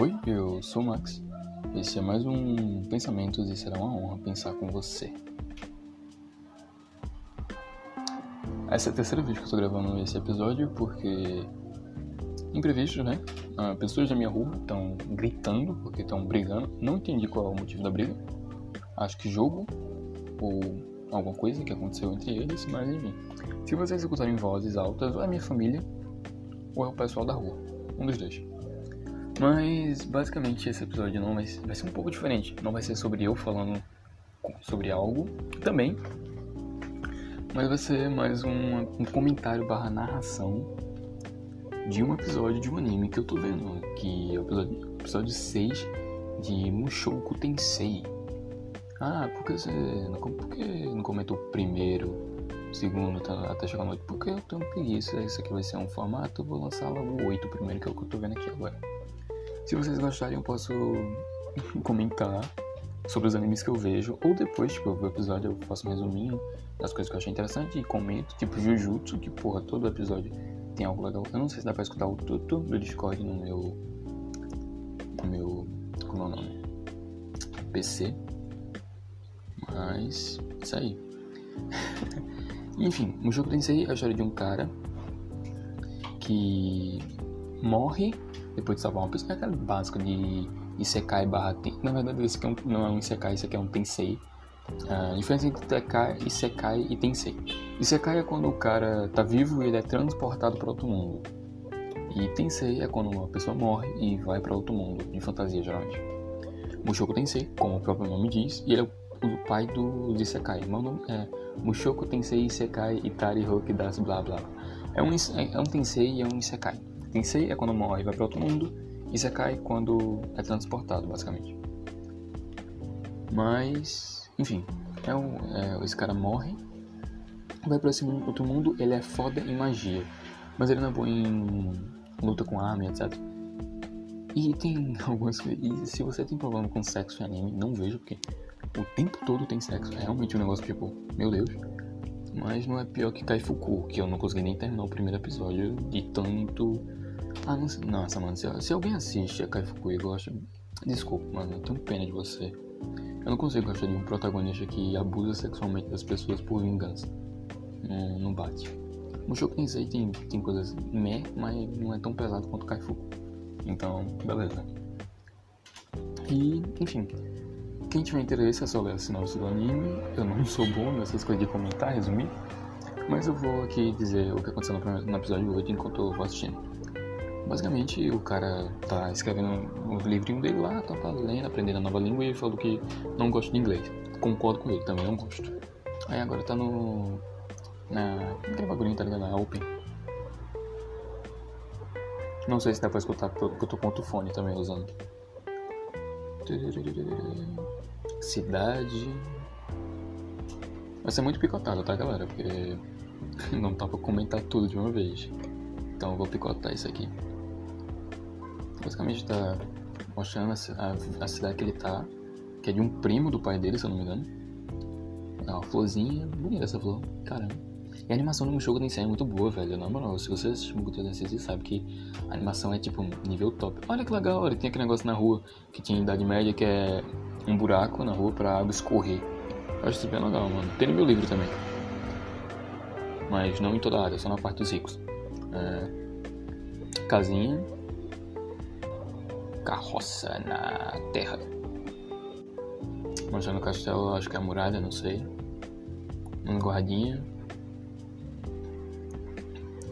Oi, eu sou o Max. Esse é mais um Pensamentos e será uma honra pensar com você. Essa é a terceira vez que eu estou gravando esse episódio porque imprevisto, né? Ah, pessoas da minha rua estão gritando porque estão brigando. Não entendi qual é o motivo da briga. Acho que jogo ou alguma coisa que aconteceu entre eles, mas enfim. Se vocês escutarem vozes altas, ou é minha família ou é o pessoal da rua. Um dos dois. Mas basicamente esse episódio não vai, vai ser um pouco diferente. Não vai ser sobre eu falando sobre algo também. Mas vai ser mais um, um comentário barra narração de um episódio de um anime que eu tô vendo. Que é o episódio, episódio 6 de Mushoku Tensei. Ah, por que você. Por que não comentou primeiro segundo tá, até chegar no 8, porque eu tenho preguiça. Isso aqui vai ser um formato, eu vou lançar logo o 8 primeiro, que é o que eu tô vendo aqui agora. Se vocês gostarem, eu posso comentar sobre os animes que eu vejo, ou depois, tipo, eu ver o episódio, eu faço um resuminho das coisas que eu achei interessante e comento, tipo Jujutsu, que porra, todo episódio tem algo legal. Eu não sei se dá pra escutar o tuto do Discord no meu. no meu. como é o nome? PC. Mas. isso aí. Enfim, jogo Tensei é a história de um cara que morre depois de salvar uma pessoa. É aquela básica de Isekai barra Na verdade, esse aqui é não é um Isekai, esse aqui é um Tensei. A diferença entre Isekai e Tensei. Isekai é quando o cara tá vivo e ele é transportado para outro mundo. E Tensei é quando uma pessoa morre e vai para outro mundo, de fantasia geralmente. Mushoku Tensei, como o próprio nome diz, e ele é o pai do Isekai. Meu nome é Mushoku Tensei Isekai Itari das blá blá. É um, é um Tensei e é um Isekai. Tensei é quando morre e vai para outro mundo. Isekai quando é transportado, basicamente. Mas, enfim, é um, é, esse cara morre, vai para esse mundo, outro mundo, ele é foda em magia, mas ele não é bom em luta com arma, etc. E tem algumas E se você tem problema com sexo em anime, não vejo, porque o tempo todo tem sexo. É realmente um negócio tipo, meu Deus. Mas não é pior que Kaifuku, que eu não consegui nem terminar o primeiro episódio de tanto. Ah, não. Nossa, mano, se, se alguém assiste a Kaifuku e gosta. Desculpa, mano, eu tenho pena de você. Eu não consigo gostar de um protagonista que abusa sexualmente das pessoas por vingança. Não, não bate. No Shoujo Tensei tem, tem coisas meh, mas não é tão pesado quanto Kaifuku. Então, beleza. E, enfim, quem tiver interesse é só ler a sinopse do anime. Eu não sou bom nessas coisas de comentar, resumir. Mas eu vou aqui dizer o que aconteceu no episódio 8 enquanto eu vou assistindo. Basicamente, o cara tá escrevendo o livrinho dele lá, tá lendo, aprendendo a nova língua e falou que não gosta de inglês. Concordo com ele, também não gosto. Aí agora tá no. na. aquele bagulhinho, tá ligado? Na Open. Não sei se dá pra escutar porque eu tô com outro fone também usando. Cidade. Vai ser muito picotado, tá, galera? Porque não dá pra comentar tudo de uma vez. Então eu vou picotar isso aqui. Basicamente tá mostrando a, a, cidade que ele tá, que é de um primo do pai dele, se eu não me engano. É uma florzinha, bonita essa flor, caramba. E a animação no jogo Tensei é muito boa, velho. Na moral, se você assistir Mugen Tensei, você sabe que a animação é tipo nível top. Olha que legal, ele tem aquele negócio na rua que tinha Idade Média que é um buraco na rua pra água escorrer. Eu acho isso bem legal, mano. Tem no meu livro também. Mas não em toda a área, só na parte dos ricos. É... Casinha. Carroça na terra. Mostrando o castelo, acho que é a muralha, não sei. Um guardinha.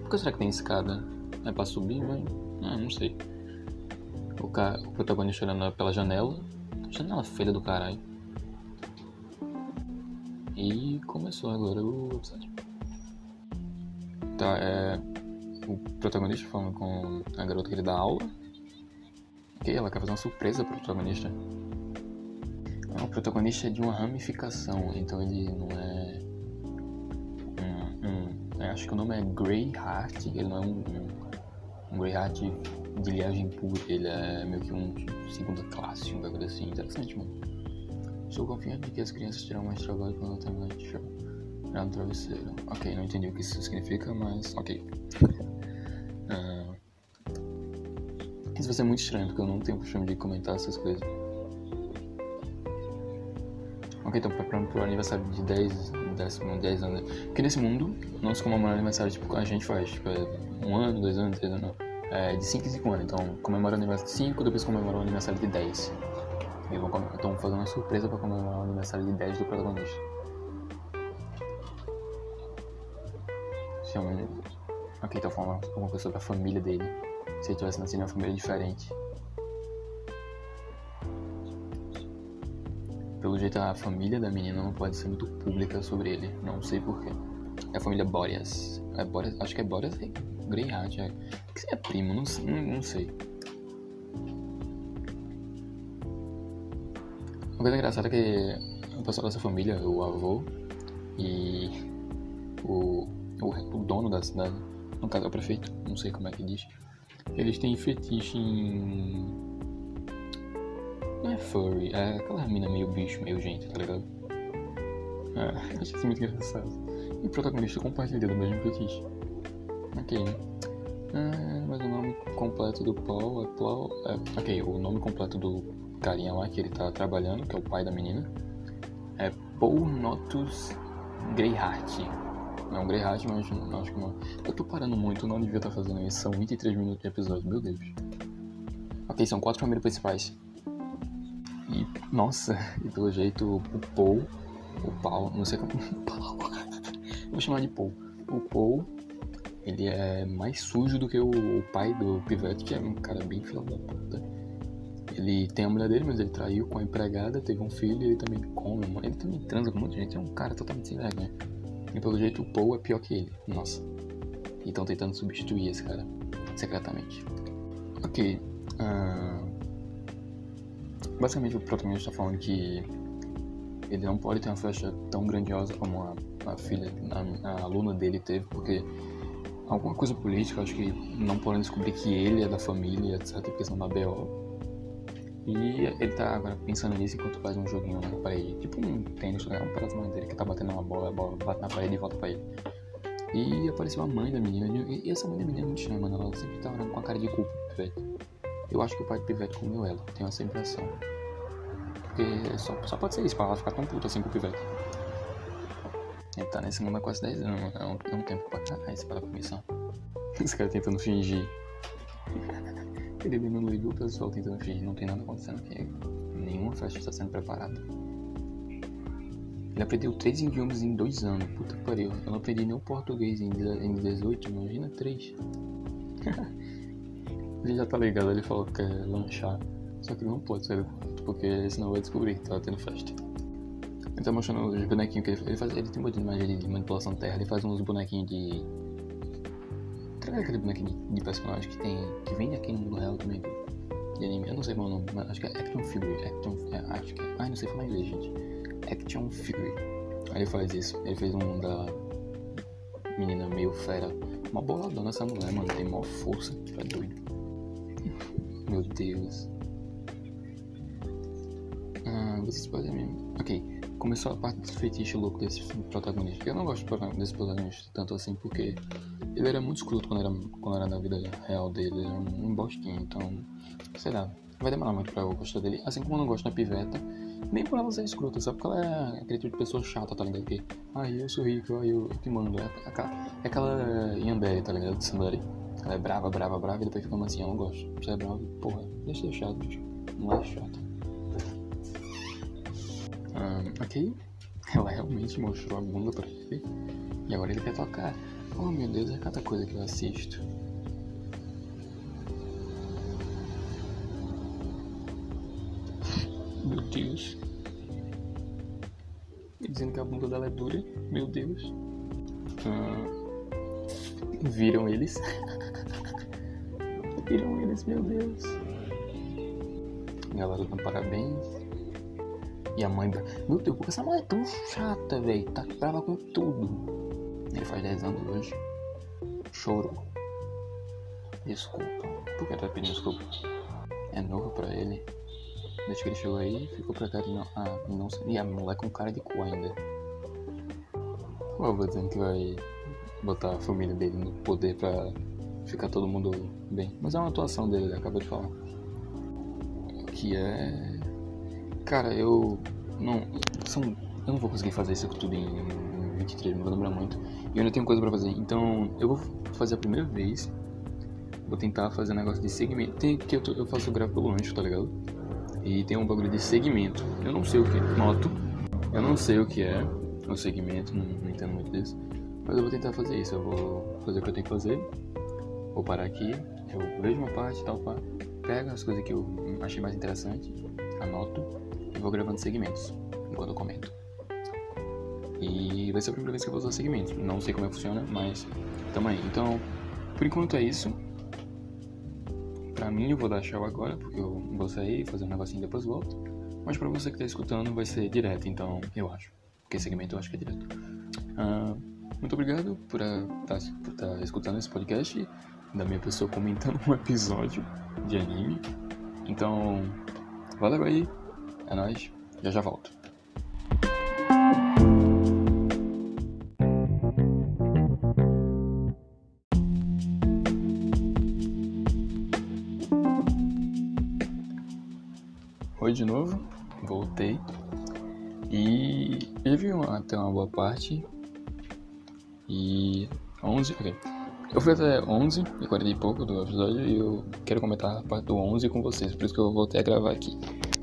Por que será que tem escada? É pra subir, mas. Ah, não sei. O, ca... o protagonista olhando pela janela. Janela feia do caralho. E começou agora o episódio. Tá, é. O protagonista falando com a garota que ele dá aula. Ok, ela quer fazer uma surpresa pro protagonista. O protagonista é de uma ramificação, então ele não é. Um, um, acho que o nome é Greyheart, ele não é um, um, um Greyheart de linhagem pura, ele é meio que um segunda classe, um bagulho assim, interessante, mano. Estou confiante de que as crianças terão mais trabalho quando terminar de show. É um travesseiro. Ok, não entendi o que isso significa, mas ok. Isso vai ser muito estranho, porque eu não tenho costume de comentar essas coisas. Ok, então preparando pro aniversário de 10, décimo, 10 anos. Porque nesse mundo, não se comemora aniversário tipo a gente faz, tipo, é um ano, dois anos, três anos, não. É de 5 em 5 anos. Então comemora o aniversário de 5, depois comemora o aniversário de 10. Estão fazendo uma surpresa para comemorar o aniversário de 10 do protagonista. Chama Ok, então falando alguma coisa sobre a família dele. Se ele tivesse nascido em uma família diferente. Pelo jeito a família da menina não pode ser muito pública sobre ele. Não sei porquê. É a família Boreas. É Boreas acho que é Boreas Greyheart. É. Que é primo, não, não, não sei. Uma coisa engraçada é que o pessoal dessa família, o avô e o, o, o dono da cidade, no caso é o prefeito, não sei como é que diz, eles têm fetiche em. Não é furry, é aquela mina meio bicho, meio gente, tá ligado? É, acho isso muito engraçado. E o protagonista compartilha do mesmo fetiche. Ok, né? Ah, mas o nome completo do Paul é Paul. É, ok, o nome completo do carinha lá que ele tá trabalhando, que é o pai da menina, é Paul Notus Greyheart. É um Greyheart, mas não, acho que não. Eu tô parando muito, não devia estar tá fazendo isso. São 23 minutos de episódio, meu Deus. Ok, são quatro famílias principais. E, nossa, e pelo jeito o Paul, o Paul, não sei como. Paul. Vou chamar de Paul. O Paul, ele é mais sujo do que o, o pai do Pivete, que é um cara bem filho da puta. Ele tem a mulher dele, mas ele traiu com a empregada, teve um filho e ele também come, ele também transa com muita gente. É um cara totalmente sem vergonha. E pelo jeito o Paul é pior que ele. Nossa. E estão tentando substituir esse cara. Secretamente. Ok. Uh... Basicamente o protagonista está falando que ele não pode ter uma festa tão grandiosa como a, a filha, a, a, aluna dele teve, porque alguma coisa política, acho que não podem descobrir que ele é da família, etc, porque senão dá B.O. E ele tá agora pensando nisso enquanto faz um joguinho na parede. Tipo um tênis, né? Um pedaço dele que tá batendo uma bola, a bola bate na parede e volta pra ele. E apareceu a mãe da menina. E essa mãe da menina é muito chama, ela sempre tá com a cara de culpa Pivete. Eu acho que o pai do Pivete comeu ela, tenho essa impressão. Porque só, só pode ser isso, pra ela ficar tão puta assim com o Pivete. Ele tá nesse mundo há quase 10 anos, é um, é um tempo pra caralho, se parar pra. Esse cara tentando fingir. Ele vendo no livro o pessoal tentando fingir, não tem nada acontecendo aqui. Nenhuma festa está sendo preparada. Ele aprendeu três idiomas em dois anos. Puta que pariu. Eu não aprendi nem o português em 18, imagina três. ele já tá ligado, ele falou que quer lanchar. Só que não pode sair do quarto, porque senão vai descobrir que tá tendo festa. Ele tá mostrando os bonequinhos que ele, ele faz. Ele tem um de magia de manipulação terra, ele faz uns bonequinhos de Será aquele bonequinho de, personagem que tem. que vende aqui no mundo real também de anime? Eu não sei qual é o nome, mas acho que é Action Figure. Action, é, acho que é. Ai, não sei falar inglês, gente. Action Figure. Aí ele faz isso. Ele fez um da menina meio fera. Uma boladona essa mulher, mano. Tem maior força. É doido. Meu Deus. Ah, vocês podem mesmo. Ok. Começou a parte do fetiche louco desse protagonista. Eu não gosto desse protagonista tanto assim porque ele era muito escroto quando era, quando era na vida real dele, ele era um bostinho, então, sei lá, vai demorar muito pra eu gostar dele. Assim como eu não gosto da piveta, nem por ela ser escrota, sabe? Porque ela é aquele tipo de pessoa chata, tá ligado? Que, ai, eu sou rico, ai, eu, eu te mando. É aquela, é aquela Yandere, tá ligado? De. Ela é brava, brava, brava e depois fica assim, eu não gosto. Você é brava, porra, deixa de ser chato, bicho. Não é chato. Um, ok. Ela realmente mostrou a bunda pra ele. E agora ele quer tocar. Oh meu Deus, é cada coisa que eu assisto. Meu Deus. Dizendo que a bunda dela é dura. Meu Deus. Ah, viram eles? viram eles, meu Deus. Galera dando parabéns. E a mãe. Meu Deus, porque essa mãe é tão chata, velho. Tá brava com tudo. Ele faz 10 anos hoje. Choro. Desculpa. Por que tá pedindo desculpa? É novo pra ele. Desde que ele chegou aí, ficou pra cá de não. Ah, não sei. E a mulher com cara de cu ainda. O avô dizendo que vai botar a família dele no poder pra ficar todo mundo bem. Mas é uma atuação dele, ele acabou de falar. Que é. Cara, eu. Não. São. Eu não vou conseguir fazer isso tudo em 23, não vou lembrar muito. E eu ainda tenho coisa pra fazer. Então, eu vou fazer a primeira vez. Vou tentar fazer um negócio de segmento. Tem que eu, eu faço grave pelo lanche, tá ligado? E tem um bagulho de segmento. Eu não sei o que. Noto. Eu não sei o que é o segmento, não, não entendo muito disso. Mas eu vou tentar fazer isso. Eu vou fazer o que eu tenho que fazer. Vou parar aqui. Eu vejo uma parte, tal, pá. Pego as coisas que eu achei mais interessante, anoto e vou gravando segmentos enquanto eu comento. E vai ser a primeira vez que eu vou usar segmentos. Não sei como é que funciona, mas tamo aí. Então, por enquanto é isso. Pra mim, eu vou dar tchau agora, porque eu vou sair, fazer um negocinho e depois volto. Mas pra você que tá escutando, vai ser direto, então eu acho. Porque segmento eu acho que é direto. Uh, muito obrigado por estar tá, tá escutando esse podcast da minha pessoa comentando um episódio de anime. Então, valeu aí. É nóis. Já já volto. Oi de novo, voltei. E ele viu até uma boa parte. E 11, ok. Eu fui até 11 e 40 e pouco do episódio e eu quero comentar a parte do 11 com vocês, por isso que eu voltei a gravar aqui.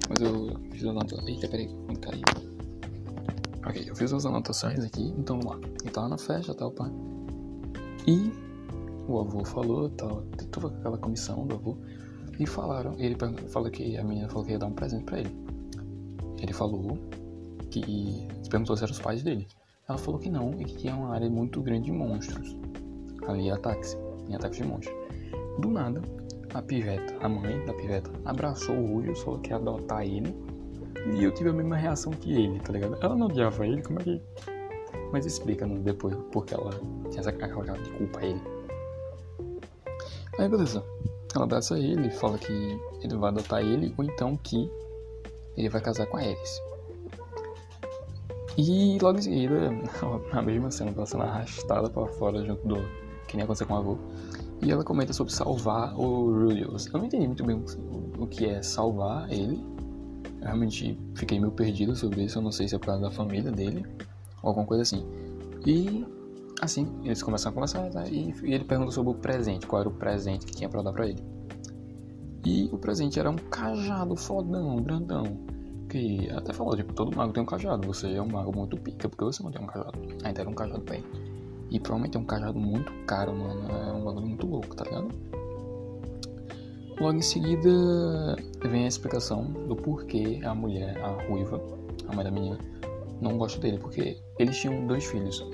Mas eu fiz as anotações. Eita, peraí, como caiu? Ok, eu fiz as anotações aqui, então vamos lá. Ele tava na festa tal, pá. E o avô falou, tal, toda aquela comissão do avô. E falaram, ele falou que a menina falou que ia dar um presente pra ele. Ele falou que perguntou se eram os pais dele. Ela falou que não e que tinha uma área muito grande de monstros. Ali ataques, em ataques de monstros. Do nada, a piveta, a mãe da piveta, abraçou o Julio, falou que ia adotar ele. E eu tive a mesma reação que ele, tá ligado? Ela não odiava ele, como é que. Mas explica no, depois porque ela tinha essa aquela de culpa a ele. Aí beleza. Ela abraça ele, fala que ele vai adotar ele, ou então que ele vai casar com a Ares. E logo em seguida, a mesma cena tá sendo arrastada para fora junto do que nem aconteceu com o avô. E ela comenta sobre salvar o Rulius. Eu não entendi muito bem o que é salvar ele. Eu realmente fiquei meio perdido sobre isso. Eu não sei se é por causa da família dele ou alguma coisa assim. E assim, eles começam a conversar tá? e, e ele pergunta sobre o presente, qual era o presente que tinha pra dar pra ele. E o presente era um cajado fodão, grandão que até falou, tipo, todo mago tem um cajado, você é um mago muito pica, porque você não tem um cajado. Ainda era um cajado bem. E provavelmente é um cajado muito caro, mano. É um bagulho muito louco, tá ligado? Logo em seguida vem a explicação do porquê a mulher, a ruiva, a mãe da menina, não gosta dele, porque eles tinham dois filhos.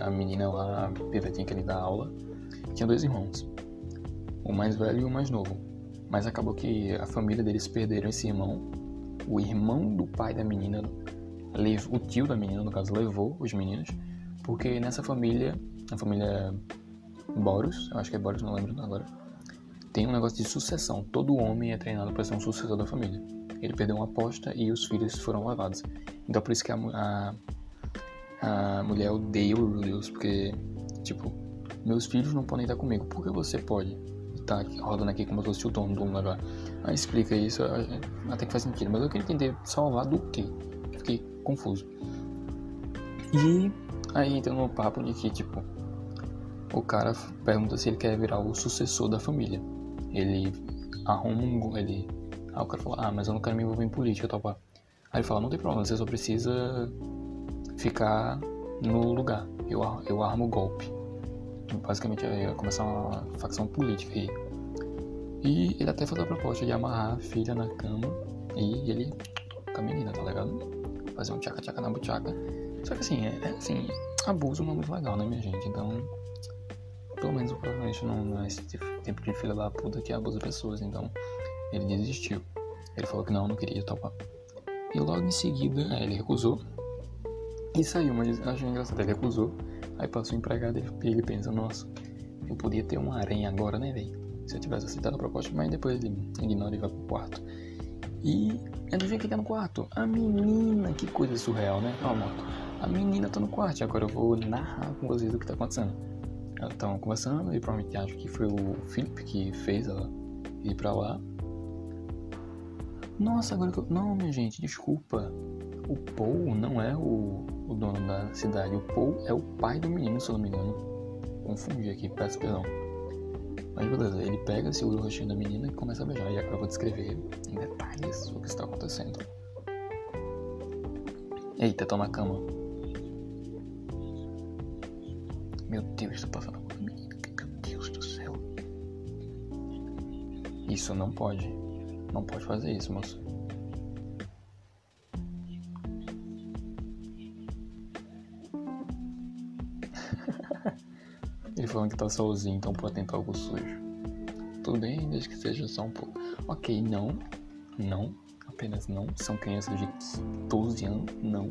A menina lá, a pivetinha que ele dá aula, tinha dois irmãos. O mais velho e o mais novo. Mas acabou que a família deles perderam esse irmão o irmão do pai da menina, o tio da menina, no caso, levou os meninos, porque nessa família, a família Boros, eu acho que é Boros, não lembro agora, tem um negócio de sucessão. Todo homem é treinado para ser um sucessor da família. Ele perdeu uma aposta e os filhos foram levados. Então por isso que a, a, a mulher odeia o Rulius, porque, tipo, meus filhos não podem estar comigo. Por que você pode? tá rodando aqui como se fosse o dono do lugar. Aí explica isso, até que faz sentido. Mas eu queria entender salvar do quê? Fiquei confuso. E aí entra no papo de que, tipo, o cara pergunta se ele quer virar o sucessor da família. Ele arruma um. Ele. O cara fala, ah, mas eu não quero me envolver em política, pá. Aí ele fala, não tem problema, você só precisa ficar no lugar. Eu, eu armo o golpe basicamente ia começar uma facção política aí. E ele até fez a proposta de amarrar a filha na cama e ele com a menina, tá ligado? Fazer um tchaca-tchaca na buchaca. Só que assim, é, é, assim, abuso não é muito legal, né, minha gente? Então, pelo menos provavelmente não, não é esse tipo de filha da puta que abusa pessoas. Então, ele desistiu. Ele falou que não, não queria topar. E logo em seguida, é, ele recusou. E saiu, mas achei engraçado, ele recusou. Aí passou o empregado e ele pensa, nossa, eu podia ter uma aranha agora, né, velho? Se eu tivesse aceitado a proposta, mas depois ele ignora e vai pro quarto. E adivinha quem tá no quarto? A menina, que coisa surreal, né? Ó, moto. A menina tá no quarto agora eu vou narrar com vocês o que tá acontecendo. Elas estavam conversando e provavelmente acho que foi o Felipe que fez ela ir pra lá. Nossa, agora que eu... Não, minha gente, desculpa. O Paul não é o, o dono da cidade. O Paul é o pai do menino, se eu não me engano. Confundi aqui, peço perdão. Mas beleza, ele pega, segura o rostinho da menina e começa a beijar. E eu vou descrever em detalhes o que está acontecendo. Eita, tô na cama. Meu Deus, tô passando com a menina. Meu Deus do céu. Isso não pode. Não pode fazer isso, moço. Falando que tá sozinho, então pode tentar algo sujo. Tudo bem, desde que seja só um pouco. Ok, não. Não. Apenas não. São crianças de 12 anos. Não.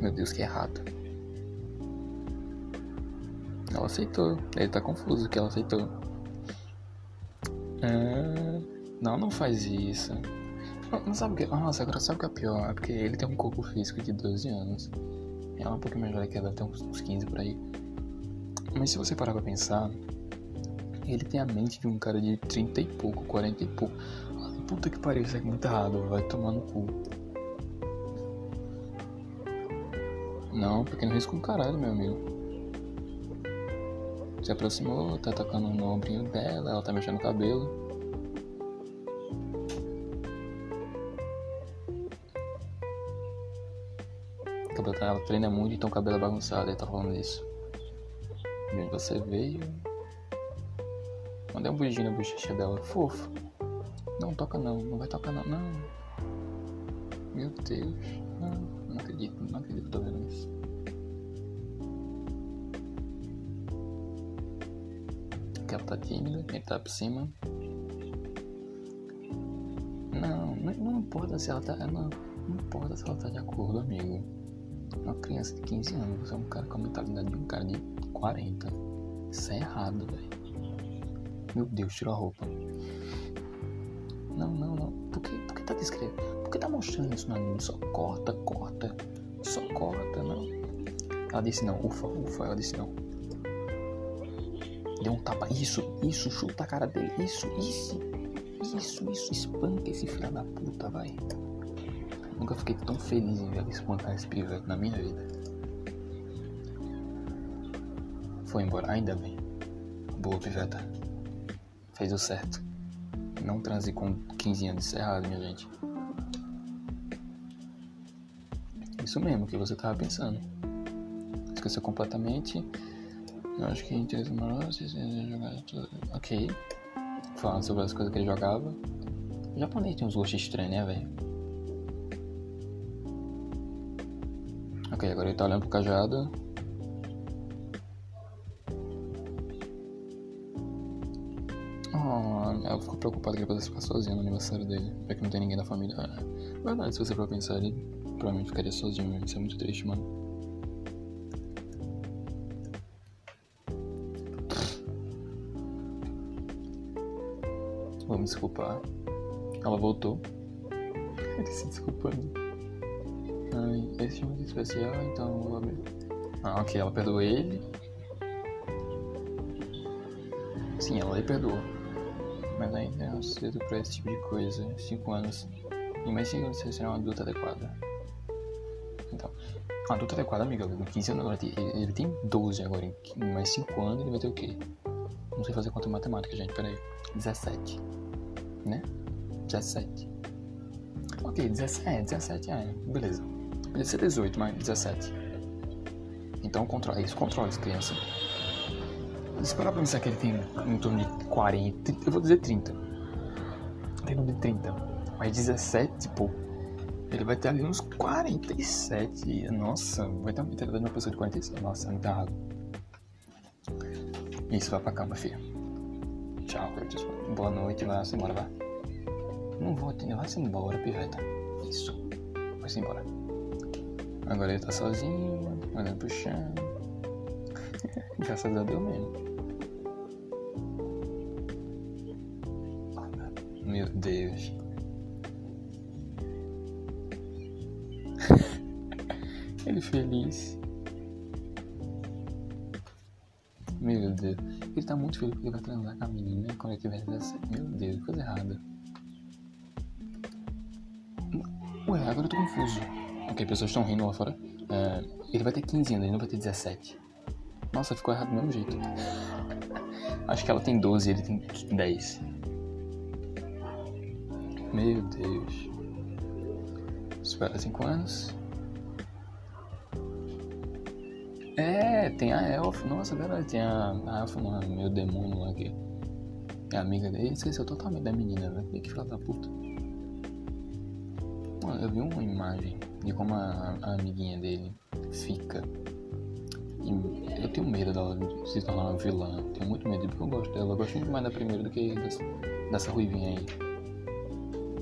Meu Deus, que errado. Ela aceitou. Ele tá confuso que ela aceitou. Ah, não, não faz isso. Não, não sabe o que. Nossa, agora sabe o que é pior? É porque ele tem um corpo físico de 12 anos. Ela é um pouquinho mais velha que ela, ter uns, uns 15 por aí. Mas se você parar pra pensar, ele tem a mente de um cara de 30 e pouco, 40 e pouco. Ah, puta que pariu, isso é muito errado, vai tomar no cu. Não, pequeno risco com caralho, meu amigo. Se aproximou, tá tocando no ombrinho dela, ela tá mexendo no cabelo. Cabelo ela treina muito, então o cabelo é bagunçado, ele tá falando isso. De onde você veio? Mandei um beijinho na bochecha dela, fofo. Não toca não, não vai tocar não, não. Meu Deus, não, não acredito, não acredito que tô vendo isso. Que ela tá tímida, ele tá por cima. Não, não, não importa se ela tá. Não, não importa se ela tá de acordo, amigo. Uma criança de 15 anos, você é um cara com a mentalidade de um cara de 40. Isso é errado, velho. Meu Deus, tirou a roupa. Não, não, não. Por que, por que tá descrevendo? Por que tá mostrando isso no anime? Só corta, corta. Só corta, não. Ela disse não, ufa, ufa, ela disse não. Deu um tapa. Isso, isso, chuta a cara dele. Isso, isso. Isso, isso, espanca esse filho da puta, vai. Nunca fiquei tão feliz em ver espancar esse pivete na minha vida. Foi embora, ainda bem. Boa, piveta. Fez o certo. Não transe com 15 anos, errado, minha gente. Isso mesmo que você tava pensando. Esqueceu completamente. Eu acho que interesse amoroso, jogar tudo. Ok. Falando sobre as coisas que ele jogava. O japonês tem uns gostos estranhos, né, velho? Ok, agora ele tá olhando pro cajado. Oh, ela ficou preocupada que ele pudesse ficar sozinho no aniversário dele, já que não tem ninguém da família. É, verdade, se você for pensar, ele provavelmente ficaria sozinho, isso é muito triste, mano. Vou me desculpar. Ela voltou. Ele se desculpando. Ai, esse é muito especial, então eu vou abrir. Ah, ok, ela perdoou ele. Sim, ela lhe perdoou. Mas ainda é cedo pra esse tipo de coisa. 5 anos. E mais 5 anos você será uma adulta adequada. Então, uma adulta adequada, amiga, com 15 anos agora. Ele, tem 12 agora. Em mais 5 anos ele vai ter o quê? Não sei fazer conta em matemática, gente, peraí. 17. Né? 17. Ok, 17, é, 17 anos. Beleza. Podia ser 18, mas 17. Então controla isso, controla as crianças. Se parar pra pensar que ele tem em torno de 40, eu vou dizer 30. Tem em torno de 30. Mas 17, pô. Ele vai ter ali uns 47. Nossa, vai ter uma mentalidade de uma pessoa de 47. Nossa, muito errado. Isso, vai pra cama, filha. Tchau, Curtis. Boa noite, vai-se embora, vai. Não vou atender, vai-se embora, piveta. Isso, vai-se embora. Agora ele tá sozinho, olhando pro chão. Graças a Deus mesmo. Meu Deus. ele feliz. Meu Deus. Ele tá muito feliz porque vai transar com a menina quando ele tiver 17. Meu Deus, coisa errada. Ué, agora eu tô confuso. Ok, pessoas estão rindo lá fora. É, ele vai ter 15 anos, ele não vai ter 17. Nossa, ficou errado do mesmo jeito. Acho que ela tem 12 e ele tem 10. Meu Deus. Espera 5 anos. É, tem a Elf. Nossa, verdade, tem a, a Elf, não, meu demônio lá que é amiga dele. Esqueceu totalmente da menina, né? Que filha da puta. Mano, eu vi uma imagem de como a, a amiguinha dele fica. E eu tenho medo dela se tornar uma vilã. Tenho muito medo porque eu gosto dela. Eu gosto muito mais da primeira do que dessa, dessa ruivinha aí.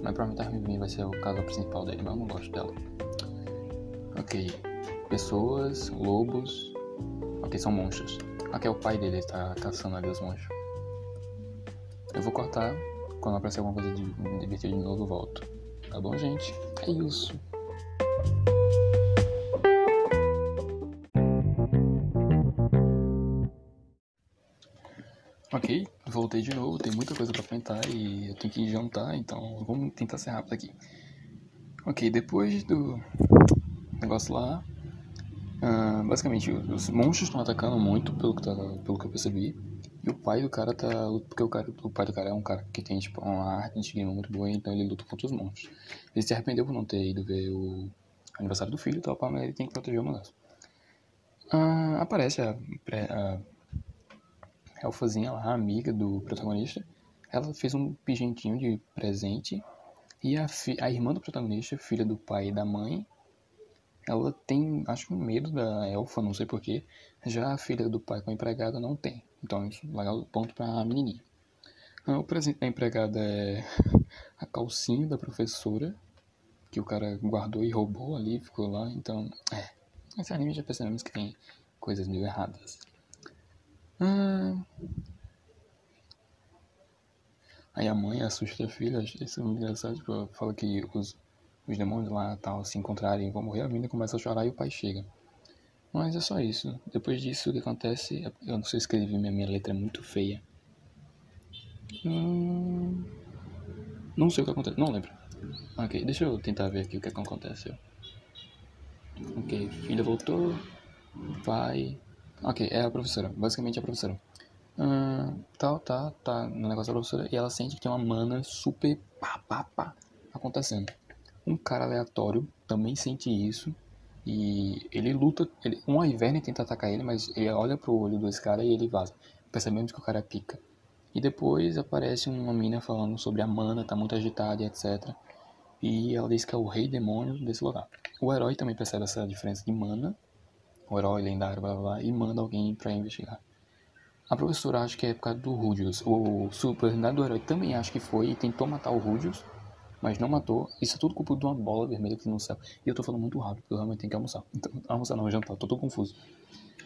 Mas provavelmente a ruivinha vai ser o caso principal dele, mas eu não gosto dela. Ok. Pessoas, lobos. Ok, são monstros. Aqui é o pai dele, ele tá caçando ali os monstros. Eu vou cortar. Quando aparecer alguma coisa de, divertida de novo, eu volto. Tá bom, gente? É isso. Ok, voltei de novo, tem muita coisa para comentar e eu tenho que jantar, então vamos tentar ser rápido aqui. Ok, depois do negócio lá, uh, basicamente os monstros estão atacando muito, pelo que, tá, pelo que eu percebi, e o pai do cara tá. Porque o, cara, o pai do cara é um cara que tem tipo, uma arte de muito boa, então ele luta contra os monstros. Ele se arrependeu por não ter ido ver o aniversário do filho e tal, mas ele tem que proteger o negócio. Uh, aparece a, a elfazinha lá, a amiga do protagonista, ela fez um pigentinho de presente e a, a irmã do protagonista, filha do pai e da mãe, ela tem, acho, medo da elfa, não sei porquê. Já a filha do pai com a empregada não tem. Então, isso é legal ponto pra menininha. Ah, o presente da empregada é a calcinha da professora, que o cara guardou e roubou ali, ficou lá. Então, é. Esse anime já percebemos que tem coisas meio erradas. Ah. Aí a mãe assusta a filha, isso é engraçado, tipo, fala que os, os demônios lá tal se encontrarem e vão morrer, a menina começa a chorar e o pai chega. Mas é só isso. Depois disso, o que acontece? Eu não sei escrever, minha, minha letra é muito feia. Hum, não sei o que acontece, não lembro. Ok, deixa eu tentar ver aqui o que aconteceu. Ok, filha voltou, pai, Ok, é a professora. Basicamente é a professora. Hum, tal, tá, tá no negócio da professora e ela sente que tem uma mana super pá, pá, pá acontecendo. Um cara aleatório também sente isso e ele luta. Ele, um Iverne tenta atacar ele, mas ele olha pro olho desse cara e ele vaza, percebendo que o cara pica. E depois aparece uma mina falando sobre a mana, tá muito agitada e etc. E ela diz que é o rei demônio desse lugar. O herói também percebe essa diferença de mana o herói lendário, blá blá blá, e manda alguém para investigar. A professora acha que é por causa do Rudius. O superioridade do herói também acha que foi e tentou matar o Rudius, mas não matou. Isso é tudo culpa de uma bola vermelha que no céu. E eu tô falando muito rápido, porque eu realmente tenho que almoçar. Então, almoçar não, jantar, tô todo confuso.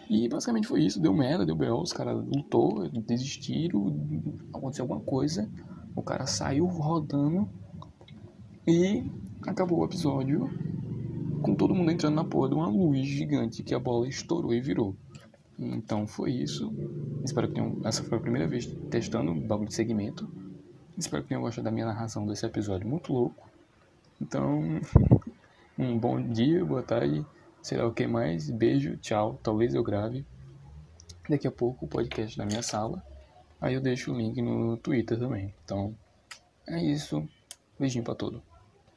E basicamente foi isso, deu merda, deu B.O., os caras lutou, desistiram, aconteceu alguma coisa, o cara saiu rodando e acabou o episódio com todo mundo entrando na porra de uma luz gigante que a bola estourou e virou. Então foi isso. Espero que tenham. Essa foi a primeira vez testando o bagulho de segmento. Espero que tenham gostado da minha narração desse episódio muito louco. Então, um bom dia, boa tarde, sei lá o que mais. Beijo, tchau. Talvez eu grave daqui a pouco o podcast da minha sala. Aí eu deixo o link no Twitter também. Então, é isso. Beijinho pra todo.